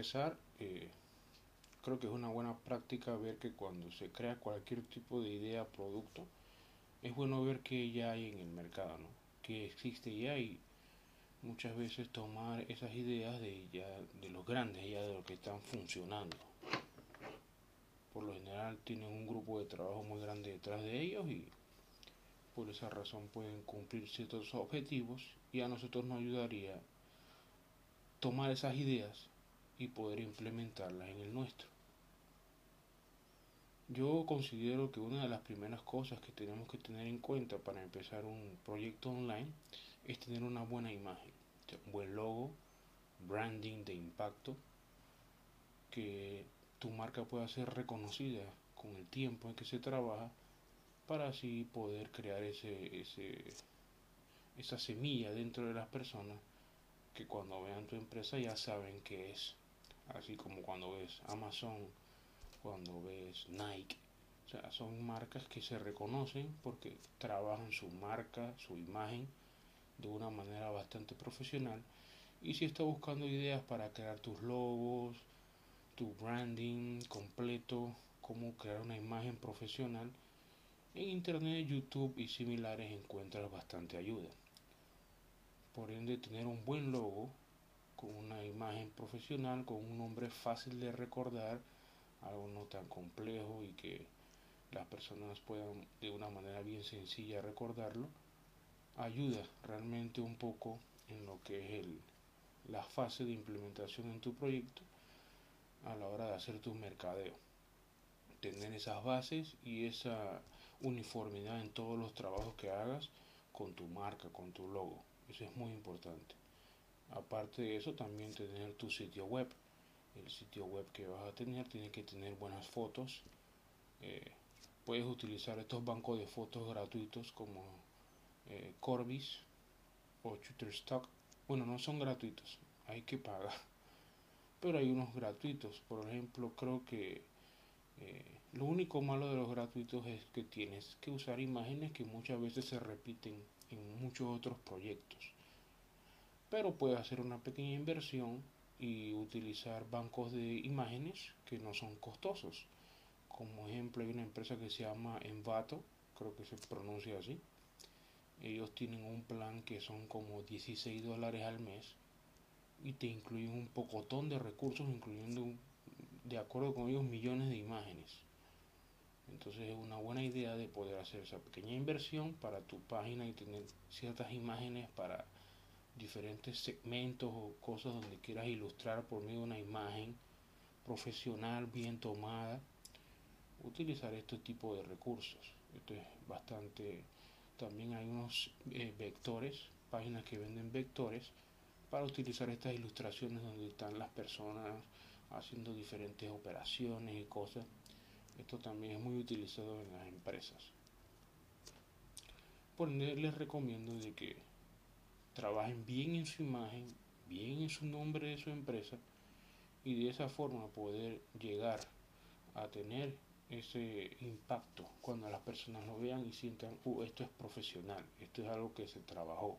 empezar, eh, creo que es una buena práctica ver que cuando se crea cualquier tipo de idea, producto, es bueno ver qué ya hay en el mercado, ¿no? que existe ya y muchas veces tomar esas ideas de ya de los grandes ya de los que están funcionando por lo general tienen un grupo de trabajo muy grande detrás de ellos y por esa razón pueden cumplir ciertos objetivos y a nosotros nos ayudaría tomar esas ideas y poder implementarlas en el nuestro. Yo considero que una de las primeras cosas que tenemos que tener en cuenta para empezar un proyecto online es tener una buena imagen, un buen logo, branding de impacto, que tu marca pueda ser reconocida con el tiempo en que se trabaja para así poder crear ese, ese, esa semilla dentro de las personas que cuando vean tu empresa ya saben qué es. Así como cuando ves Amazon, cuando ves Nike. O sea, son marcas que se reconocen porque trabajan su marca, su imagen de una manera bastante profesional. Y si estás buscando ideas para crear tus logos, tu branding completo, cómo crear una imagen profesional, en Internet, YouTube y similares encuentras bastante ayuda. Por ende, tener un buen logo con una imagen profesional, con un nombre fácil de recordar, algo no tan complejo y que las personas puedan de una manera bien sencilla recordarlo, ayuda realmente un poco en lo que es el, la fase de implementación en tu proyecto a la hora de hacer tu mercadeo. Tener esas bases y esa uniformidad en todos los trabajos que hagas con tu marca, con tu logo. Eso es muy importante. Aparte de eso, también tener tu sitio web. El sitio web que vas a tener tiene que tener buenas fotos. Eh, puedes utilizar estos bancos de fotos gratuitos como eh, Corbis o Shutterstock. Bueno, no son gratuitos, hay que pagar. Pero hay unos gratuitos. Por ejemplo, creo que eh, lo único malo de los gratuitos es que tienes que usar imágenes que muchas veces se repiten en muchos otros proyectos. Pero puedes hacer una pequeña inversión y utilizar bancos de imágenes que no son costosos. Como ejemplo hay una empresa que se llama Envato, creo que se pronuncia así. Ellos tienen un plan que son como 16 dólares al mes y te incluyen un pocotón de recursos, incluyendo, de acuerdo con ellos, millones de imágenes. Entonces es una buena idea de poder hacer esa pequeña inversión para tu página y tener ciertas imágenes para diferentes segmentos o cosas donde quieras ilustrar por medio de una imagen profesional bien tomada. Utilizar este tipo de recursos. Esto es bastante... También hay unos eh, vectores, páginas que venden vectores para utilizar estas ilustraciones donde están las personas haciendo diferentes operaciones y cosas esto también es muy utilizado en las empresas. Por ende, les recomiendo de que trabajen bien en su imagen, bien en su nombre de su empresa y de esa forma poder llegar a tener ese impacto cuando las personas lo vean y sientan, uh, esto es profesional, esto es algo que se trabajó.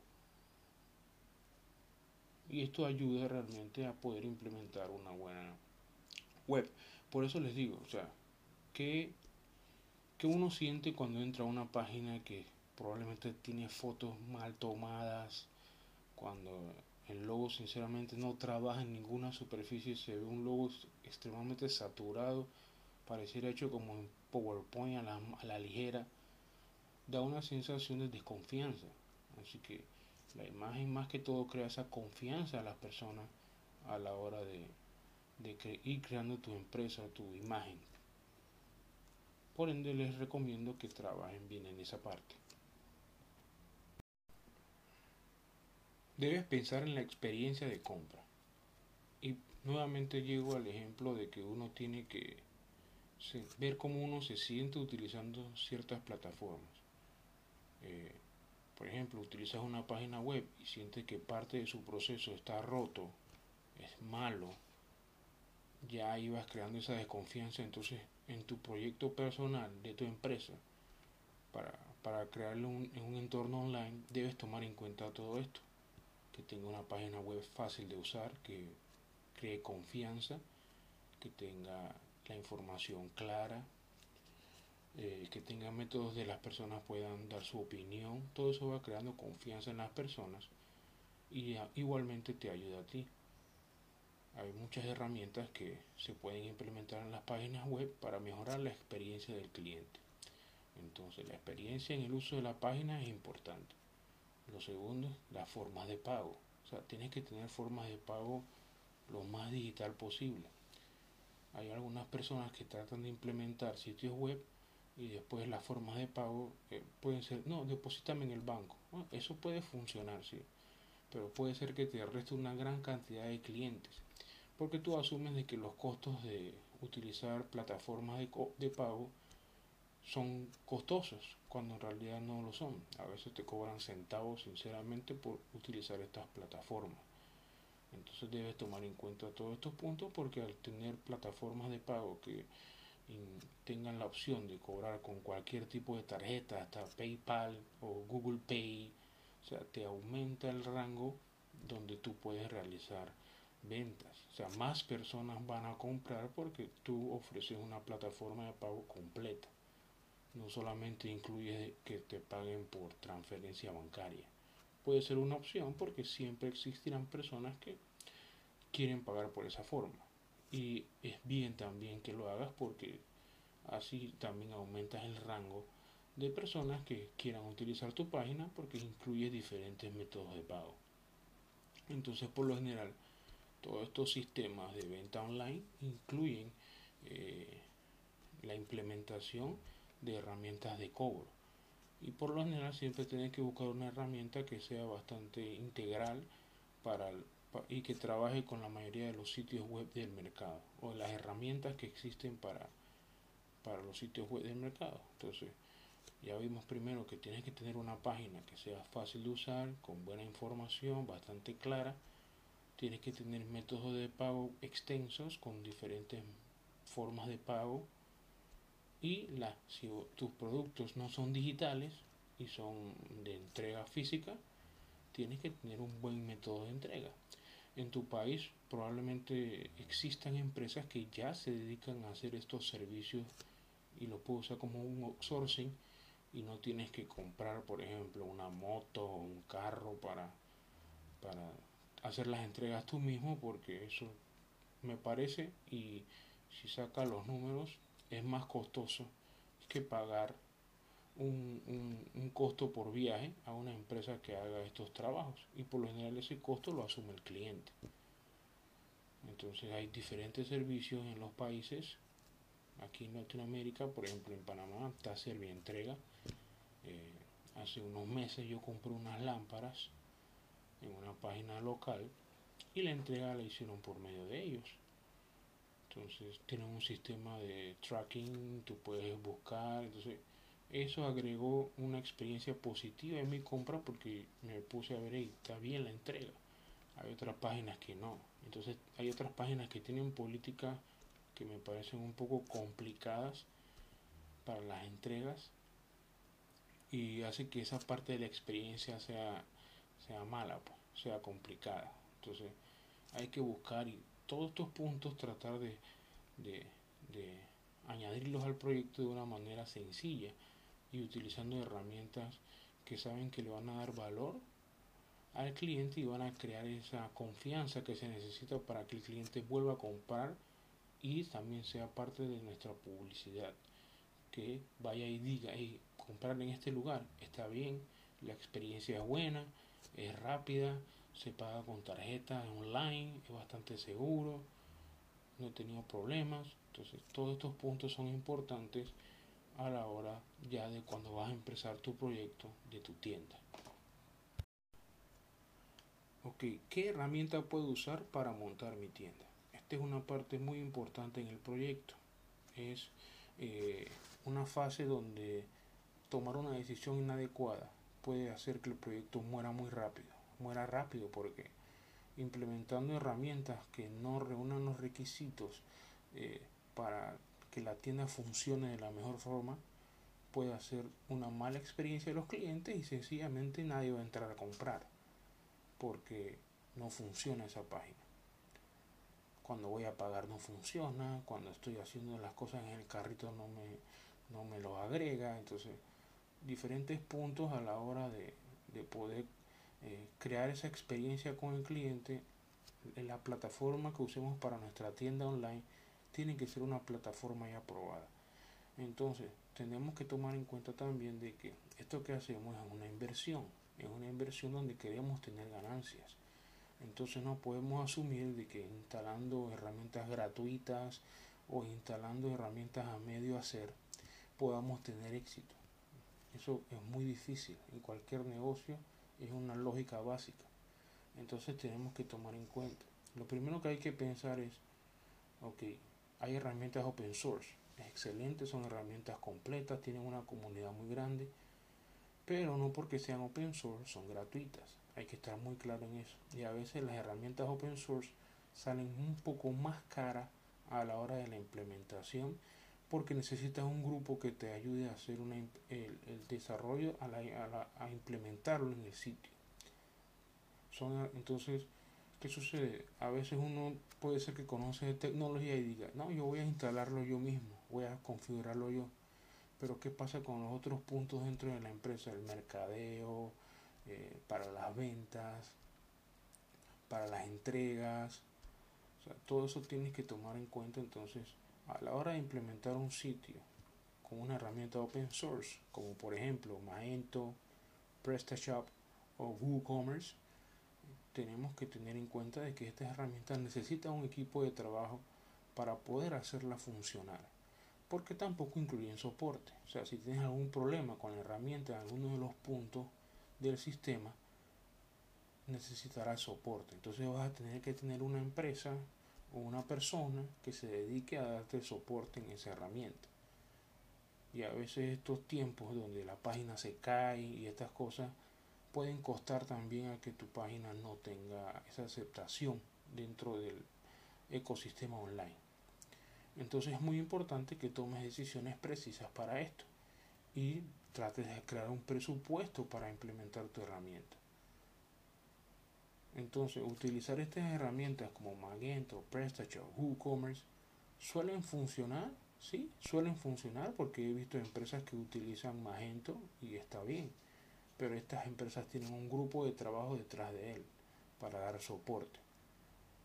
Y esto ayuda realmente a poder implementar una buena web. Por eso les digo, o sea, ¿Qué, uno siente cuando entra a una página que probablemente tiene fotos mal tomadas? Cuando el logo sinceramente no trabaja en ninguna superficie, se ve un logo extremadamente saturado, pareciera hecho como en PowerPoint a la, ligera, da una sensación de desconfianza. Así que la imagen más que todo crea esa confianza a las personas a la hora de ir creando tu empresa, tu imagen. Por ende les recomiendo que trabajen bien en esa parte. Debes pensar en la experiencia de compra. Y nuevamente llego al ejemplo de que uno tiene que ver cómo uno se siente utilizando ciertas plataformas. Eh, por ejemplo, utilizas una página web y sientes que parte de su proceso está roto, es malo, ya ibas creando esa desconfianza, entonces en tu proyecto personal de tu empresa, para, para crearlo en un entorno online, debes tomar en cuenta todo esto. Que tenga una página web fácil de usar, que, cree confianza, que tenga la información clara, eh, que tenga métodos de las personas puedan dar su opinión, todo eso va creando confianza en las personas y igualmente te ayuda a ti. Hay muchas herramientas que se pueden implementar en las páginas web para mejorar la experiencia del cliente. Entonces la experiencia en el uso de la página es importante. Lo segundo, las formas de pago. O sea, tienes que tener formas de pago lo más digital posible. Hay algunas personas que tratan de implementar sitios web y después las formas de pago eh, pueden ser, no, deposítame en el banco. eso puede funcionar, sí, pero puede ser que te reste una gran cantidad de clientes, porque tú asumes de que los costos de utilizar plataformas de, de pago son costosos, cuando en realidad no lo son. A veces te cobran centavos, sinceramente, por utilizar estas plataformas. Entonces debes tomar en cuenta todos estos puntos porque al tener plataformas de pago que tengan la opción de cobrar con cualquier tipo de tarjeta, hasta PayPal o Google Pay, o sea, te aumenta el rango donde tú puedes realizar ventas. O sea, más personas van a comprar porque tú ofreces una plataforma de pago completa. No solamente incluye que te paguen por transferencia bancaria. Puede ser una opción porque siempre existirán personas que quieren pagar por esa forma. Y es bien también que lo hagas porque así también aumentas el rango de personas que quieran utilizar tu página porque incluye diferentes métodos de pago. Entonces, por lo general, todos estos sistemas de venta online incluyen eh, la implementación de herramientas de cobro. Y por lo general siempre tienes que buscar una herramienta que sea bastante integral para y que trabaje con la mayoría de los sitios web del mercado o las herramientas que existen para, para los sitios web del mercado. Entonces, ya vimos primero que tienes que tener una página que sea fácil de usar, con buena información, bastante clara. Tienes que tener métodos de pago extensos con diferentes formas de pago y la, si tus productos no son digitales y son de entrega física, tienes que tener un buen método de entrega. En tu país probablemente existan empresas que ya se dedican a hacer estos servicios y lo puedes usar como un outsourcing y no tienes que comprar, por ejemplo, una moto o un carro para, para hacer las entregas tú mismo porque eso me parece y si saca los números es más costoso que pagar un, un, costo por viaje a una empresa que haga estos trabajos y por lo general ese costo lo asume el cliente. Entonces hay diferentes servicios en los países. Aquí en Latinoamérica, por ejemplo en Panamá, está Servientrega. Eh, hace unos meses yo compré unas lámparas en una página local y la entrega la hicieron por medio de ellos. Entonces tienen un sistema de tracking, tú puedes buscar, entonces eso agregó una experiencia positiva en mi compra porque me puse a ver, ahí está bien la entrega. Hay otras páginas que no. Entonces hay otras páginas que tienen políticas que me parecen un poco complicadas para las entregas y hace que esa parte de la experiencia sea, sea mala, pues, sea complicada. Entonces hay que buscar y todos estos puntos tratar de, de, de añadirlos al proyecto de una manera sencilla y utilizando herramientas que saben que le van a dar valor al cliente y van a crear esa confianza que se necesita para que el cliente vuelva a comprar y también sea parte de nuestra publicidad. Que vaya y diga hey, comprar en este lugar está bien la experiencia es buena es rápida se paga con tarjeta online, es bastante seguro, no he tenido problemas. Entonces, todos estos puntos son importantes a la hora ya de cuando vas a empezar tu proyecto de tu tienda. Ok, ¿qué herramienta puedo usar para montar mi tienda? Esta es una parte muy importante en el proyecto. Es eh, una fase donde tomar una decisión inadecuada puede hacer que el proyecto muera muy rápido muera rápido porque implementando herramientas que no reúnan los requisitos eh, para que la tienda funcione de la mejor forma puede hacer una mala experiencia de los clientes y sencillamente nadie va a entrar a comprar porque no funciona esa página. cuando voy a pagar no funciona, cuando estoy haciendo las cosas en el carrito no me, no me lo agrega, entonces diferentes puntos a la hora de, de poder eh, crear esa experiencia con el cliente, en la plataforma que usemos para nuestra tienda online tiene que ser una plataforma ya aprobada. Entonces, tenemos que tomar en cuenta también de que esto que hacemos es una inversión, es una inversión donde queremos tener ganancias. Entonces no podemos asumir de que instalando herramientas gratuitas o instalando herramientas a medio hacer podamos tener éxito. Eso es muy difícil. En cualquier negocio es una lógica básica. Entonces tenemos que tomar en cuenta. Lo primero que hay que pensar es, ok, hay herramientas open source, excelentes, son herramientas completas, tienen una comunidad muy grande, pero no porque sean open source son gratuitas. Hay que estar muy claro en eso. Y a veces las herramientas open source salen un poco más caras a la hora de la implementación porque necesitas un grupo que te ayude a hacer el, desarrollo, a, implementarlo en el sitio. Son, entonces, ¿qué sucede? A veces uno puede ser que conoce tecnología y diga, no, yo voy a instalarlo yo mismo, voy a configurarlo yo. Pero ¿qué pasa con los otros puntos dentro de la empresa? El mercadeo, eh, para las ventas, para las entregas. O sea, todo eso tienes que tomar en cuenta entonces a la hora de implementar un sitio con una herramienta open source, como por ejemplo Magento, PrestaShop o WooCommerce, tenemos que tener en cuenta de que estas herramientas necesitan un equipo de trabajo para poder hacerla funcionar. Porque tampoco incluyen soporte. O sea, si tienes algún problema con la herramienta en alguno de los puntos del sistema, necesitarás soporte. Entonces vas a tener que tener una empresa una persona que se dedique a darte soporte en esa herramienta. Y a veces estos tiempos donde la página se cae y estas cosas pueden costar también a que tu página no tenga esa aceptación dentro del ecosistema online. Entonces es muy importante que tomes decisiones precisas para esto y trates de crear un presupuesto para implementar tu herramienta. Entonces, utilizar estas herramientas como Magento, PrestaShop, WooCommerce suelen funcionar, sí, suelen funcionar porque he visto empresas que utilizan Magento y está bien, pero estas empresas tienen un grupo de trabajo detrás de él para dar soporte.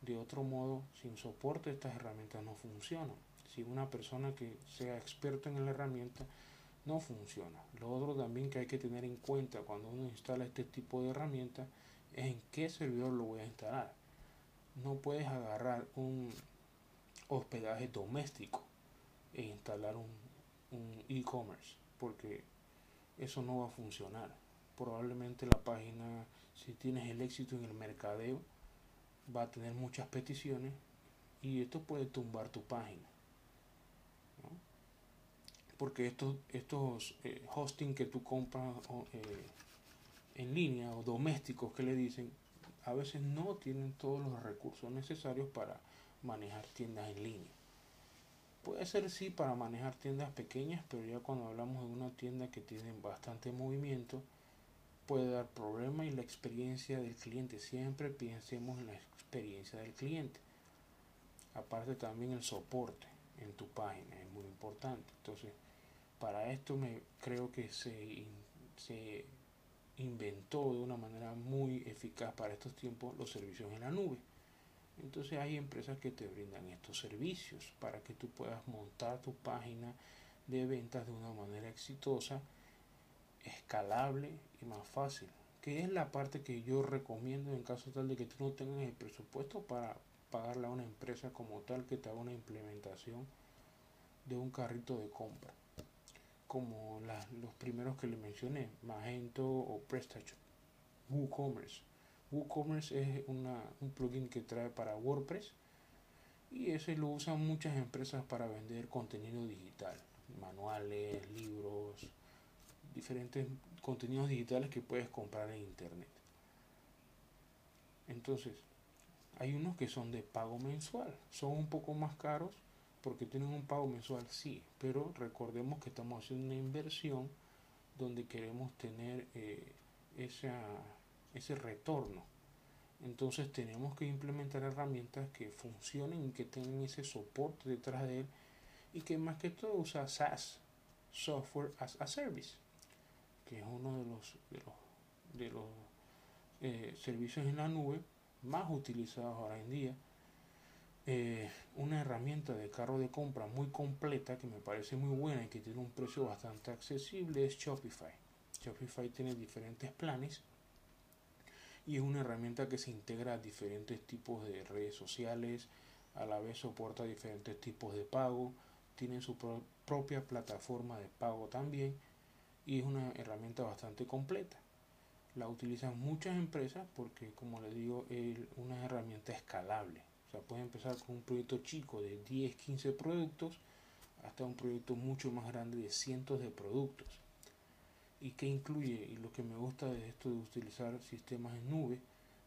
De otro modo, sin soporte estas herramientas no funcionan. Si una persona que sea experto en la herramienta no funciona. Lo otro también que hay que tener en cuenta cuando uno instala este tipo de herramientas en qué servidor lo voy a instalar. No puedes agarrar un hospedaje doméstico e instalar un e-commerce porque eso no va a funcionar. Probablemente la página, si tienes el éxito en el mercadeo, va a tener muchas peticiones y esto puede tumbar tu página. Porque estos, estos eh, hosting que tú compras eh, en línea o domésticos que le dicen, a veces no tienen todos los recursos necesarios para manejar tiendas en línea. Puede ser sí para manejar tiendas pequeñas, pero ya cuando hablamos de una tienda que tiene bastante movimiento, puede dar problema y la experiencia del cliente. Siempre pensemos en la experiencia del cliente. Aparte también el soporte en tu página es muy importante. Entonces, para esto me creo que se, se inventó de una manera muy eficaz para estos tiempos los servicios en la nube. Entonces hay empresas que te brindan estos servicios para que tú puedas montar tu página de ventas de una manera exitosa, escalable y más fácil. Que es la parte que yo recomiendo en caso tal de que tú no tengas el presupuesto para pagarle a una empresa como tal que te haga una implementación de un carrito de compra como los primeros que le mencioné, Magento o PrestaShop, WooCommerce. WooCommerce es una, un plugin que trae para WordPress y ese lo usan muchas empresas para vender contenido digital, manuales, libros, diferentes contenidos digitales que puedes comprar en internet. Entonces, hay unos que son de pago mensual, son un poco más caros porque tienen un pago mensual, sí, pero recordemos que estamos haciendo una inversión donde queremos tener eh, ese retorno. Entonces tenemos que implementar herramientas que funcionen y que tengan ese soporte detrás de él y que más que todo usa SaaS, Software as a Service, que es uno de los, de los, eh, servicios en la nube más utilizados ahora en día. Eh, una herramienta de carro de compra muy completa que me parece muy buena y que tiene un precio bastante accesible es Shopify. Shopify tiene diferentes planes y es una herramienta que se integra a diferentes tipos de redes sociales, a la vez soporta diferentes tipos de pago, tiene su propia plataforma de pago también y es una herramienta bastante completa. La utilizan muchas empresas porque, como les digo, es una herramienta escalable. Sea, puede empezar con un proyecto chico de 10, 15 productos hasta un proyecto mucho más grande de cientos de productos y que incluye, y lo que me gusta de esto de utilizar sistemas en nube,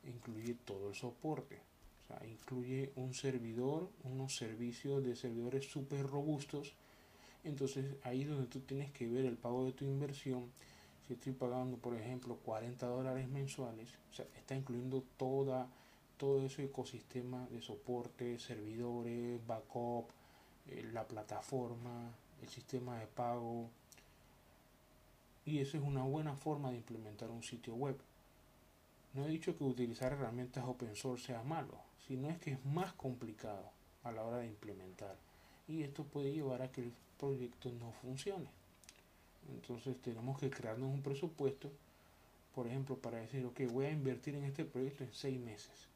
incluye todo el soporte. O sea, incluye un servidor, unos servicios de servidores súper robustos. Entonces ahí es donde tú tienes que ver el pago de tu inversión. Si estoy pagando, por ejemplo, 40 dólares mensuales, o sea, está incluyendo toda, todo ese ecosistema de soporte, servidores, backup, eh, la plataforma, el sistema de pago, y eso es una buena forma de implementar un sitio web. No he dicho que utilizar herramientas open source sea malo, sino es que es más complicado a la hora de implementar. Y esto puede llevar a que el proyecto no funcione. Entonces tenemos que crearnos un presupuesto, por ejemplo, para decir, ok, voy a invertir en este proyecto en seis meses,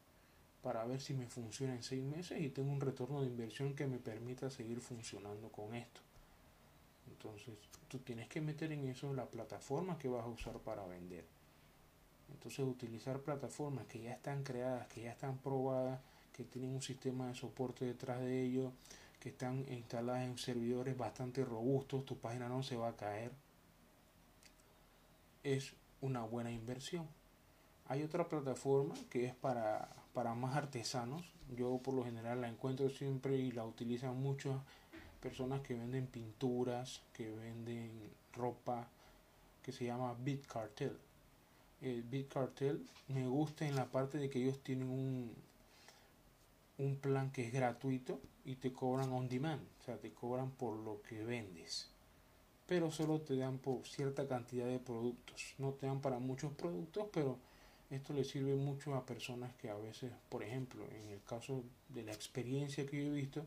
para ver si me funciona en seis meses y tengo un retorno de inversión que me permita seguir funcionando con esto. Entonces, tú tienes que meter en eso la plataforma que vas a usar para vender. Entonces, utilizar plataformas que ya están creadas, que ya están probadas, que tienen un sistema de soporte detrás de ellos, que están instaladas en servidores bastante robustos, tu página no se va a caer. Es una buena inversión. Hay otra plataforma que es para, para más artesanos. Yo por lo general la encuentro siempre y la utilizan mucho personas que venden pinturas, que venden ropa, que se llama Beat Cartel. El Beat Cartel me gusta en la parte de que ellos tienen un, un plan que es gratuito y te cobran on demand, o sea, te cobran por lo que vendes. Pero solo te dan por cierta cantidad de productos. No te dan para muchos productos, pero esto le sirve mucho a personas que a veces, por ejemplo, en el caso de la experiencia que yo he visto,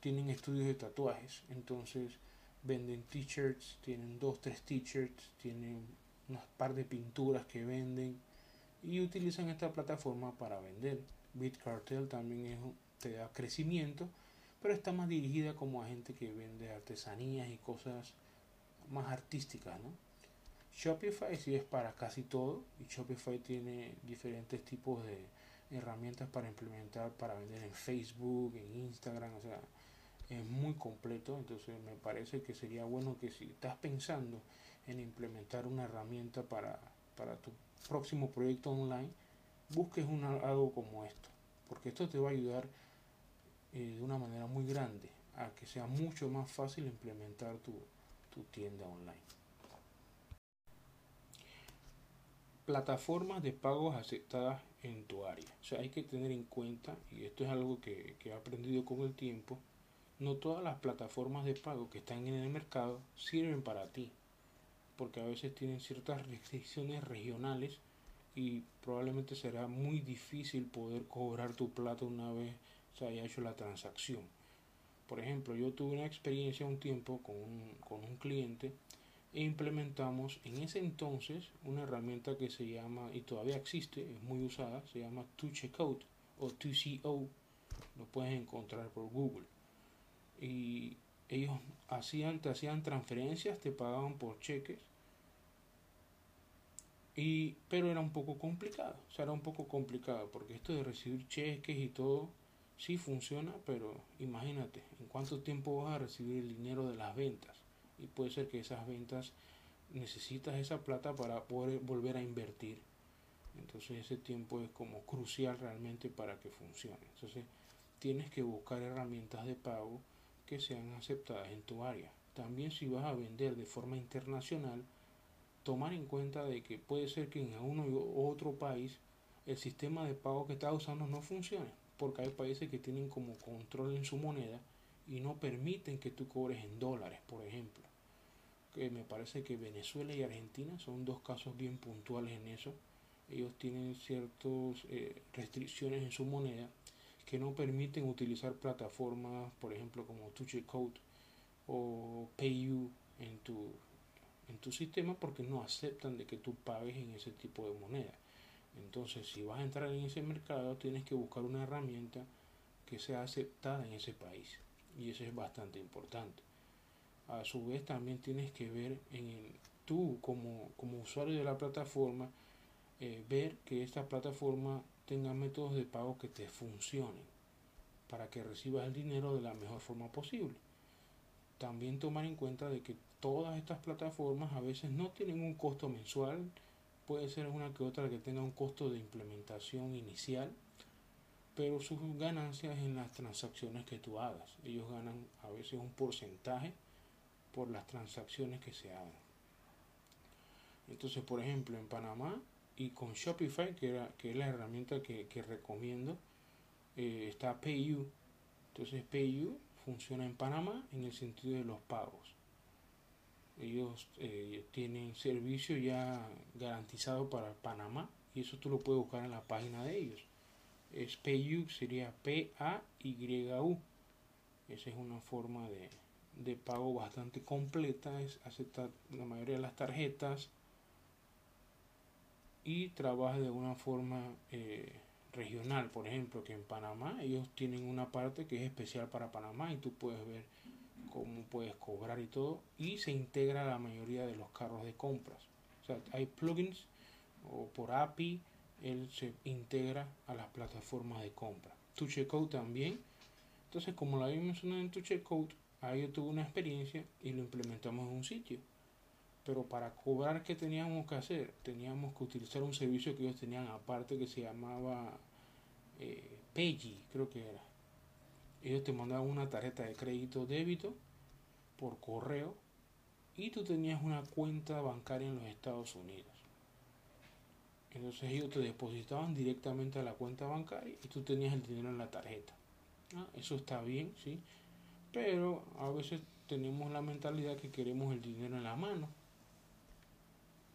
tienen estudios de tatuajes, entonces venden t-shirts, tienen dos, tres t-shirts, tienen unas par de pinturas que venden y utilizan esta plataforma para vender. BitCartel también es, te da crecimiento, pero está más dirigida como a gente que vende artesanías y cosas más artísticas, ¿no? Shopify sí es para casi todo y Shopify tiene diferentes tipos de herramientas para implementar, para vender en Facebook, en Instagram, o sea, es muy completo, entonces me parece que sería bueno que si estás pensando en implementar una herramienta para, para tu próximo proyecto online, busques una, algo como esto, porque esto te va a ayudar eh, de una manera muy grande a que sea mucho más fácil implementar tu, tu tienda online. Plataformas de pagos aceptadas en tu área. O sea, hay que tener en cuenta, y esto es algo que, que he aprendido con el tiempo, no todas las plataformas de pago que están en el mercado sirven para ti, porque a veces tienen ciertas restricciones regionales y probablemente será muy difícil poder cobrar tu plata una vez se haya hecho la transacción. Por ejemplo, yo tuve una experiencia un tiempo con un, con un cliente e implementamos en ese entonces una herramienta que se llama, y todavía existe, es muy usada, se llama 2Checkout o 2CO, lo puedes encontrar por Google y ellos hacían, te hacían transferencias, te pagaban por cheques. Y, pero era un poco complicado, o sea, era un poco complicado, porque esto de recibir cheques y todo, sí funciona, pero imagínate, en cuánto tiempo vas a recibir el dinero de las ventas. Y puede ser que esas ventas necesitas esa plata para poder volver a invertir. Entonces ese tiempo es como crucial realmente para que funcione. Entonces tienes que buscar herramientas de pago que sean aceptadas en tu área. También si vas a vender de forma internacional, tomar en cuenta de que puede ser que en uno u otro país el sistema de pago que estás usando no funcione, porque hay países que tienen como control en su moneda y no permiten que tú cobres en dólares, por ejemplo. Que me parece que Venezuela y Argentina son dos casos bien puntuales en eso. Ellos tienen ciertas eh, restricciones en su moneda que no permiten utilizar plataformas, por ejemplo, como Code o PayU en tu, en tu sistema porque no aceptan de que tú pagues en ese tipo de moneda. Entonces, si vas a entrar en ese mercado, tienes que buscar una herramienta que sea aceptada en ese país. Y eso es bastante importante. A su vez, también tienes que ver en tú como, como usuario de la plataforma, eh, ver que esta plataforma tenga métodos de pago que te funcionen para que recibas el dinero de la mejor forma posible. También tomar en cuenta de que todas estas plataformas a veces no tienen un costo mensual, puede ser una que otra que tenga un costo de implementación inicial, pero sus ganancias en las transacciones que tú hagas. Ellos ganan a veces un porcentaje por las transacciones que se hagan. Entonces, por ejemplo, en Panamá y con Shopify, que, era, que es la herramienta que, recomiendo, eh, está PayU. Entonces, PayU funciona en Panamá en el sentido de los pagos. Ellos eh, tienen servicio ya garantizado para Panamá y eso tú lo puedes buscar en la página de ellos. Es PayU, sería P-A-Y-U. Esa es una forma de, de pago bastante completa, es aceptar la mayoría de las tarjetas y trabaja de una forma eh, regional, por ejemplo, que en Panamá ellos tienen una parte que es especial para Panamá y tú puedes ver cómo puedes cobrar y todo y se integra la mayoría de los carros de compras. O sea, hay plugins o por API él se integra a las plataformas de compra. Tu checkout también. Entonces, como lo había mencionado en tu checkout, ahí yo tuve una experiencia y lo implementamos en un sitio. Pero para cobrar, ¿qué teníamos que hacer? Teníamos que utilizar un servicio que ellos tenían aparte que se llamaba eh, creo que era. Ellos te mandaban una tarjeta de crédito débito por correo y tú tenías una cuenta bancaria en los Estados Unidos. Entonces ellos te depositaban directamente a la cuenta bancaria y tú tenías el dinero en la tarjeta. Ah, eso está bien, sí. Pero a veces tenemos la mentalidad que queremos el dinero en la mano.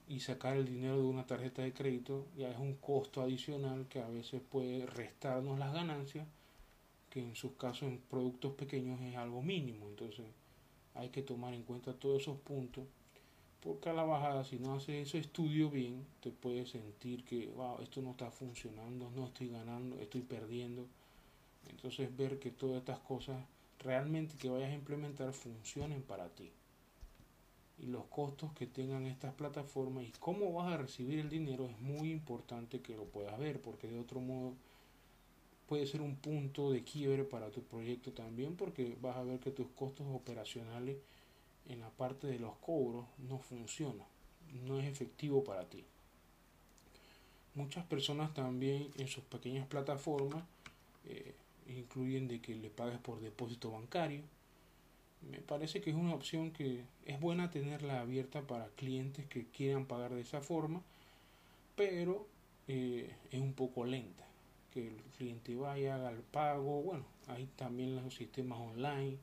Y sacar el dinero de una tarjeta de crédito ya es un costo adicional que a veces puede restarnos las ganancias, que en sus casos en productos pequeños es algo mínimo. Entonces hay que tomar en cuenta todos esos puntos. Porque a la bajada, si no haces ese estudio bien, te puedes sentir que, esto no está funcionando, no estoy ganando, estoy perdiendo. Entonces ver que todas estas cosas realmente que vayas a implementar funcionen para ti. Y los costos que tengan estas plataformas y cómo vas a recibir el dinero es muy importante que lo puedas ver, porque de otro modo puede ser un punto de quiebre para tu proyecto también, porque vas a ver que tus costos operacionales en la parte de los cobros no funcionan, no es efectivo para ti. Muchas personas también en sus pequeñas plataformas eh, incluyen de que le pagues por depósito bancario. Me parece que es una opción que es buena tenerla abierta para clientes que quieran pagar de esa forma, pero eh, es un poco lenta. Que el cliente vaya, haga el pago, bueno, hay también los sistemas online,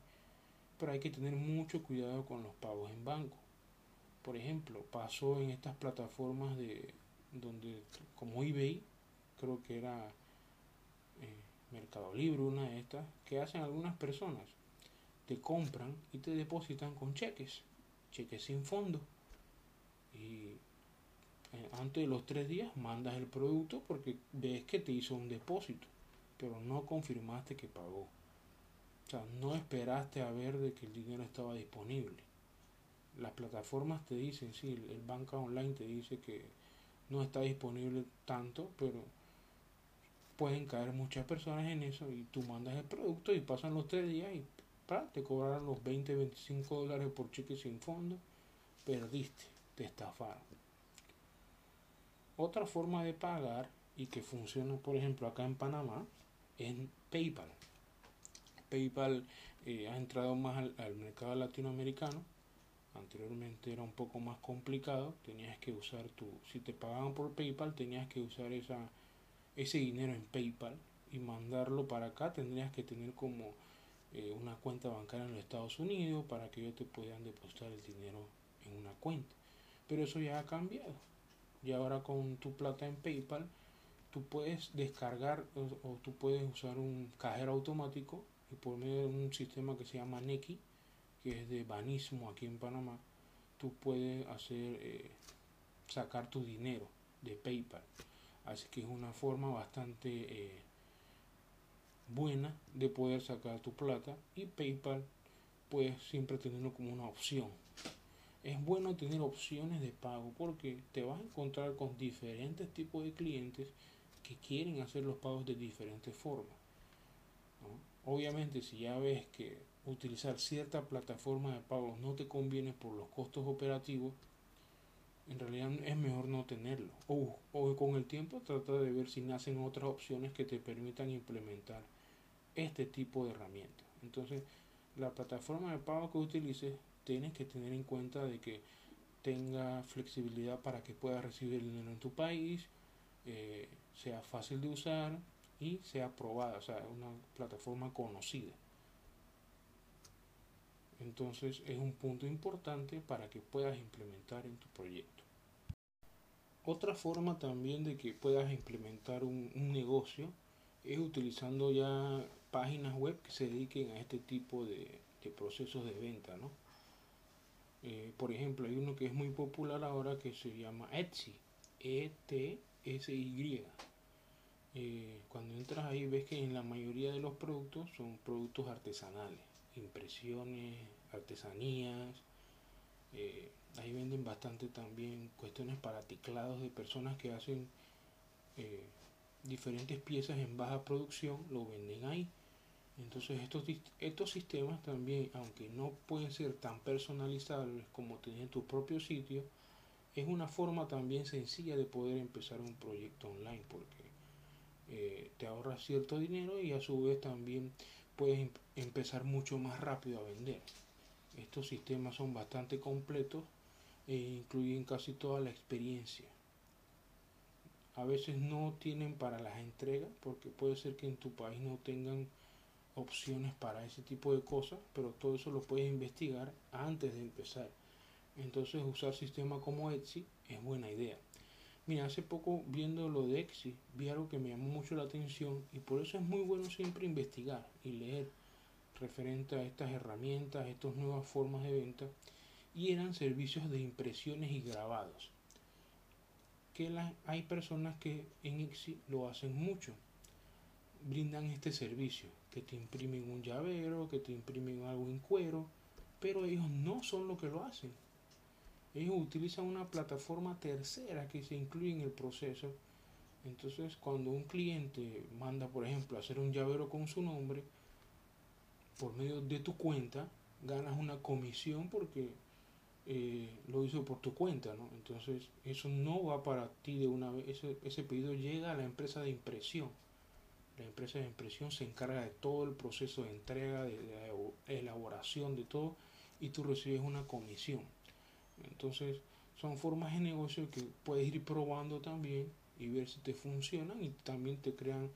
pero hay que tener mucho cuidado con los pagos en banco. Por ejemplo, pasó en estas plataformas de donde como eBay, creo que era eh, Mercado Libre, una de estas, que hacen algunas personas. Te compran y te depositan con cheques, cheques sin fondo. Y eh, antes de los tres días mandas el producto porque ves que te hizo un depósito, pero no confirmaste que pagó. O sea, no esperaste a ver de que el dinero estaba disponible. Las plataformas te dicen, sí, el banco online te dice que no está disponible tanto, pero pueden caer muchas personas en eso y tú mandas el producto y pasan los tres días y te cobraron los 20, 25 dólares por cheque sin fondo, perdiste, te estafaron. Otra forma de pagar y que funciona, por ejemplo, acá en Panamá, es PayPal. PayPal eh, ha entrado más al, al, mercado latinoamericano. Anteriormente era un poco más complicado. Tenías que usar tu, si te pagaban por PayPal, tenías que usar esa ese dinero en PayPal y mandarlo para acá, tendrías que tener como eh, una cuenta bancaria en los Estados Unidos para que ellos te puedan depositar el dinero en una cuenta. Pero eso ya ha cambiado. Y ahora con tu plata en PayPal, tú puedes descargar o, tú puedes usar un cajero automático y por medio de un sistema que se llama Neki, que es de banismo aquí en Panamá, tú puedes hacer eh, sacar tu dinero de PayPal. Así que es una forma bastante eh, buena de poder sacar tu plata y PayPal puedes siempre tenerlo como una opción. Es bueno tener opciones de pago porque te vas a encontrar con diferentes tipos de clientes que quieren hacer los pagos de diferentes formas. Obviamente si ya ves que utilizar cierta plataforma de pagos no te conviene por los costos operativos, en realidad es mejor no tenerlo. O, con el tiempo trata de ver si nacen otras opciones que te permitan implementar este tipo de herramientas. Entonces, la plataforma de pago que utilices, tienes que tener en cuenta de que tenga flexibilidad para que puedas recibir dinero en tu país, eh, sea fácil de usar y sea aprobada, o sea, una plataforma conocida. Entonces es un punto importante para que puedas implementar en tu proyecto. Otra forma también de que puedas implementar un, negocio es utilizando ya páginas web que se dediquen a este tipo de, procesos de venta, ¿no? Eh, por ejemplo, hay uno que es muy popular ahora que se llama Etsy, E-T-S-Y. Eh, cuando entras ahí ves que en la mayoría de los productos son productos artesanales impresiones, artesanías. Eh, ahí venden bastante también cuestiones para teclados de personas que hacen eh, diferentes piezas en baja producción, lo venden ahí. Entonces estos, estos sistemas también, aunque no pueden ser tan personalizables como tener tu propio sitio, es una forma también sencilla de poder empezar un proyecto online porque eh, te ahorras cierto dinero y a su vez también puedes em-, empezar mucho más rápido a vender. Estos sistemas son bastante completos e incluyen casi toda la experiencia. A veces no tienen para las entregas porque puede ser que en tu país no tengan opciones para ese tipo de cosas, pero todo eso lo puedes investigar antes de empezar. Entonces usar sistemas como Etsy es buena idea. Mira, hace poco viendo lo de Etsy, vi algo que me llamó mucho la atención y por eso es muy bueno siempre investigar y leer referente a estas herramientas, estas nuevas formas de venta y eran servicios de impresiones y grabados. Que hay personas que en Etsy lo hacen mucho, brindan este servicio, que te imprimen un llavero, que te imprimen algo en cuero, pero ellos no son los que lo hacen ellos utilizan una plataforma tercera que se incluye en el proceso. Entonces, cuando un cliente manda, por ejemplo, hacer un llavero con su nombre, por medio de tu cuenta, ganas una comisión porque eh, lo hizo por tu cuenta, ¿no? Entonces, eso no va para ti de una vez, ese, ese pedido llega a la empresa de impresión. La empresa de impresión se encarga de todo el proceso de entrega, de, de elaboración, de todo, y tú recibes una comisión. Entonces, son formas de negocio que puedes ir probando también y ver si te funcionan y también te crean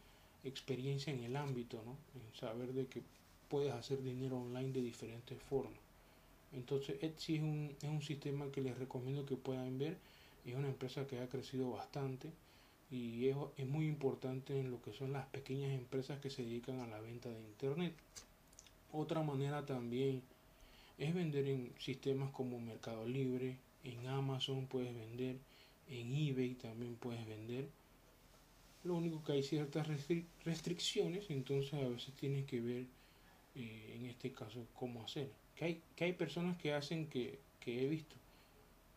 experiencia en el ámbito, ¿no? En saber de que puedes hacer dinero online de diferentes formas. Entonces, Etsy es un, es un sistema que les recomiendo que puedan ver. Es una empresa que ha crecido bastante y es, es muy importante en lo que son las pequeñas empresas que se dedican a la venta de Internet. Otra manera también es vender en sistemas como Mercado Libre, en Amazon puedes vender, en eBay también puedes vender. Lo único que hay ciertas restricciones, entonces a veces tienes que ver eh, en este caso cómo hacer. Que hay, que hay personas que hacen que, que he visto.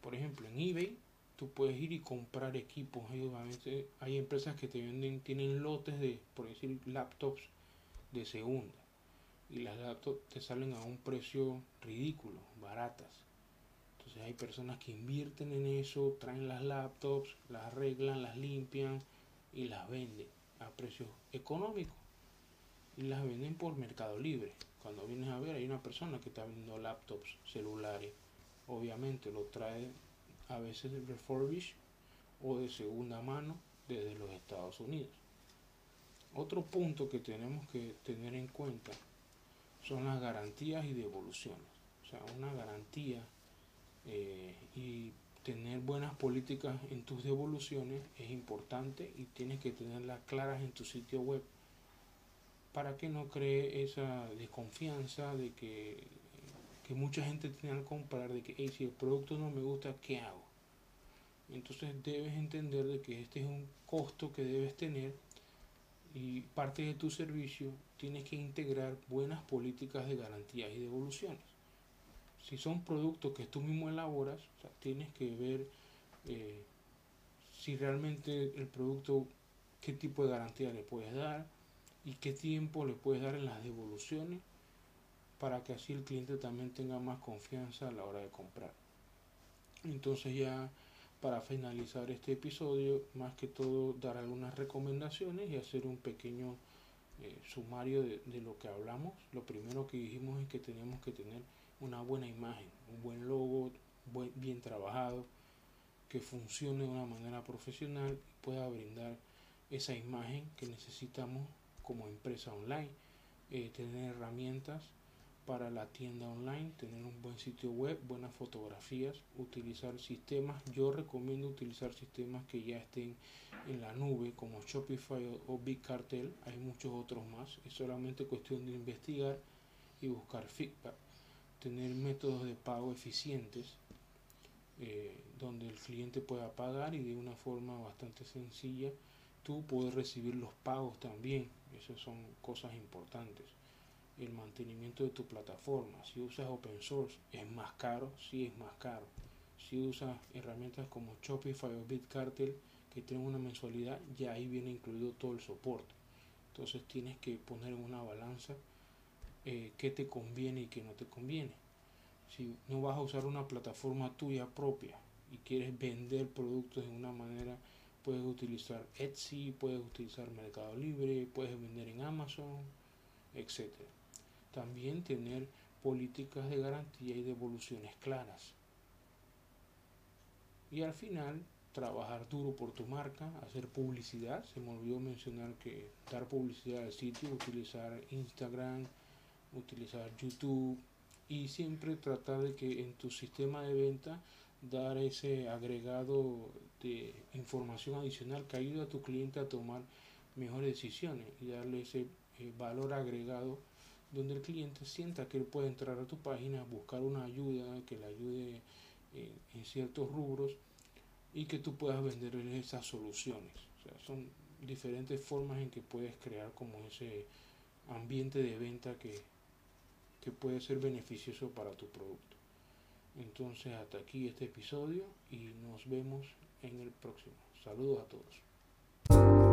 Por ejemplo, en eBay tú puedes ir y comprar equipos. Hay, hay empresas que te venden, tienen lotes de, por decir, laptops de segunda y las laptops te salen a un precio ridículo, baratas. Entonces hay personas que invierten en eso, traen las laptops, las arreglan, las limpian y las venden a precios económicos. Y las venden por Mercado Libre. Cuando vienes a ver hay una persona que está vendiendo laptops, celulares. Obviamente lo trae a veces de refurbished o de segunda mano desde los Estados Unidos. Otro punto que tenemos que tener en cuenta son las garantías y devoluciones. O sea, una garantía eh, y tener buenas políticas en tus devoluciones es importante y tienes que tenerlas claras en tu sitio web para que no cree esa desconfianza de que, que mucha gente tiene al comprar de que si el producto no me gusta, ¿qué hago? Entonces debes entender de que este es un costo que debes tener y parte de tu servicio tienes que integrar buenas políticas de garantías y devoluciones. Si son productos que tú mismo elaboras, tienes que ver eh, si realmente el producto, qué tipo de garantía le puedes dar y qué tiempo le puedes dar en las devoluciones para que así el cliente también tenga más confianza a la hora de comprar. Entonces ya para finalizar este episodio, más que todo dar algunas recomendaciones y hacer un pequeño eh, sumario de, lo que hablamos. Lo primero que dijimos es que tenemos que tener una buena imagen, un buen logo, bien trabajado, que funcione de una manera profesional y pueda brindar esa imagen que necesitamos como empresa online, eh, tener herramientas para la tienda online, tener un buen sitio web, buenas fotografías, utilizar sistemas. Yo recomiendo utilizar sistemas que ya estén en la nube como Shopify o, Big Cartel. Hay muchos otros más. Es solamente cuestión de investigar y buscar feedback. Tener métodos de pago eficientes eh, donde el cliente pueda pagar y de una forma bastante sencilla tú puedes recibir los pagos también. Esas son cosas importantes el mantenimiento de tu plataforma. Si usas open source, ¿es más caro? Sí, es más caro. Si usas herramientas como Shopify o BitCartel que tienen una mensualidad, ya ahí viene incluido todo el soporte. Entonces tienes que poner en una balanza eh, qué te conviene y qué no te conviene. Si no vas a usar una plataforma tuya propia y quieres vender productos de una manera, puedes utilizar Etsy, puedes utilizar Mercado Libre, puedes vender en Amazon, etcétera también tener políticas de garantía y devoluciones claras. Y al final, trabajar duro por tu marca, hacer publicidad. Se me olvidó mencionar que dar publicidad al sitio, utilizar Instagram, utilizar YouTube y siempre tratar de que en tu sistema de venta dar ese agregado de información adicional que ayude a tu cliente a tomar mejores decisiones y darle ese eh, valor agregado donde el cliente sienta que él puede entrar a tu página, buscar una ayuda que le ayude en ciertos rubros y que tú puedas venderle esas soluciones. Son diferentes formas en que puedes crear como ese ambiente de venta que, que puede ser beneficioso para tu producto. Entonces hasta aquí este episodio y nos vemos en el próximo. Saludos a todos.